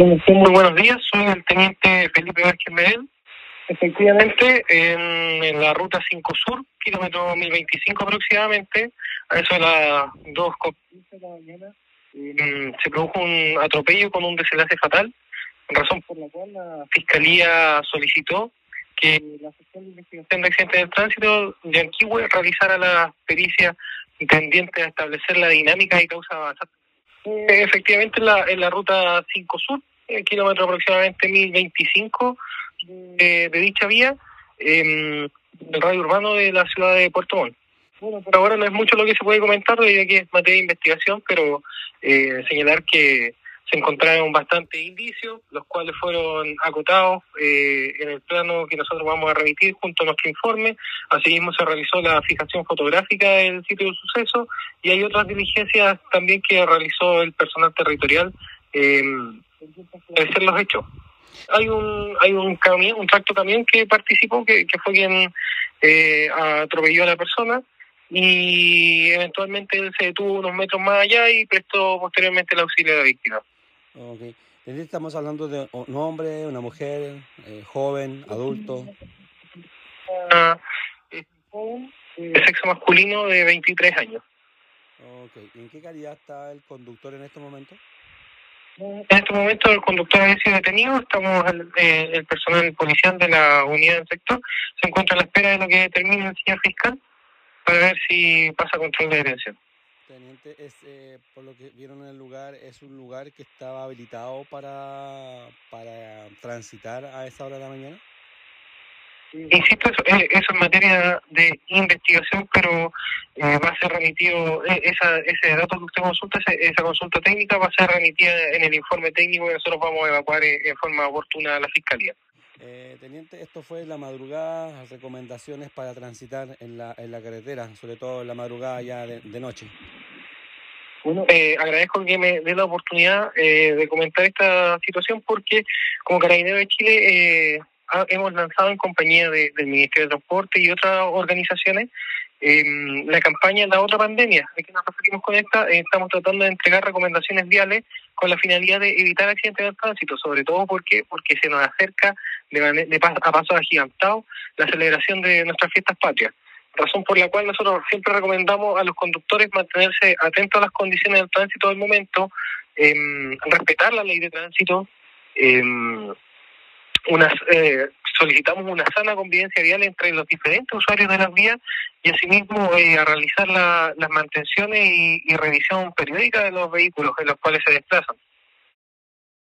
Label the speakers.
Speaker 1: Muy buenos días, soy el teniente Felipe Vázquez Medel. Efectivamente, en, la ruta 5 Sur, kilómetro 1025 aproximadamente, a eso de las 2 de la mañana, se produjo un atropello con un desenlace fatal, razón por la cual la Fiscalía solicitó que la sección de investigación de accidentes del tránsito de Anquihue realizara la pericia tendiente a establecer la dinámica y causa avanzada. Eh, efectivamente, en la, en la ruta 5 Sur, el kilómetro aproximadamente 1025 de, de dicha vía, eh, del radio urbano de la ciudad de Puerto Montt. Bueno, por ahora no es mucho lo que se puede comentar, debido a que es materia de investigación, pero eh, señalar que se encontraron bastantes indicios, los cuales fueron acotados eh, en el plano que nosotros vamos a remitir junto a nuestro informe. Asimismo, se realizó la fijación fotográfica del sitio del suceso y hay otras diligencias también que realizó el personal territorial eh, ser los hechos. Hay un hay un camión, un tracto camión que participó, que, que fue quien eh, atropelló a la persona y eventualmente él se detuvo unos metros más allá y prestó posteriormente el auxilio a la víctima.
Speaker 2: Ok. Estamos hablando de un hombre, una mujer, eh, joven, adulto.
Speaker 1: Uh, de sexo masculino de 23 años.
Speaker 2: Ok. ¿En qué calidad está el conductor en este momento?
Speaker 1: En este momento el conductor ha sido detenido, estamos el, eh, el personal policial de la unidad del sector, se encuentra a la espera de lo que determine el señor fiscal para ver si pasa control de detención.
Speaker 2: Teniente, es, eh, por lo que vieron en el lugar, ¿es un lugar que estaba habilitado para, para transitar a esa hora de la mañana?
Speaker 1: Insisto, eso, eh, eso es materia de investigación, pero eh, va a ser remitido, eh, esa, ese dato que usted consulta, esa consulta técnica va a ser remitida en el informe técnico que nosotros vamos a evacuar en forma oportuna a la Fiscalía.
Speaker 2: Eh, teniente, esto fue la madrugada, recomendaciones para transitar en la, en la carretera, sobre todo en la madrugada ya de, de noche.
Speaker 1: Bueno, eh, agradezco que me dé la oportunidad eh, de comentar esta situación porque como Carabinero de Chile eh, hemos lanzado en compañía de, del Ministerio de Transporte y otras organizaciones eh, la campaña La Otra Pandemia. ¿A qué nos referimos con esta? Eh, estamos tratando de entregar recomendaciones viales con la finalidad de evitar accidentes de tránsito, sobre todo porque porque se nos acerca de, de a pasos agigantados la celebración de nuestras fiestas patrias razón por la cual nosotros siempre recomendamos a los conductores mantenerse atentos a las condiciones del tránsito del momento, eh, respetar la ley de tránsito, eh, unas, solicitamos una sana convivencia vial entre los diferentes usuarios de las vías y asimismo eh, a realizar la, las mantenciones y revisión periódica de los vehículos en los cuales se desplazan.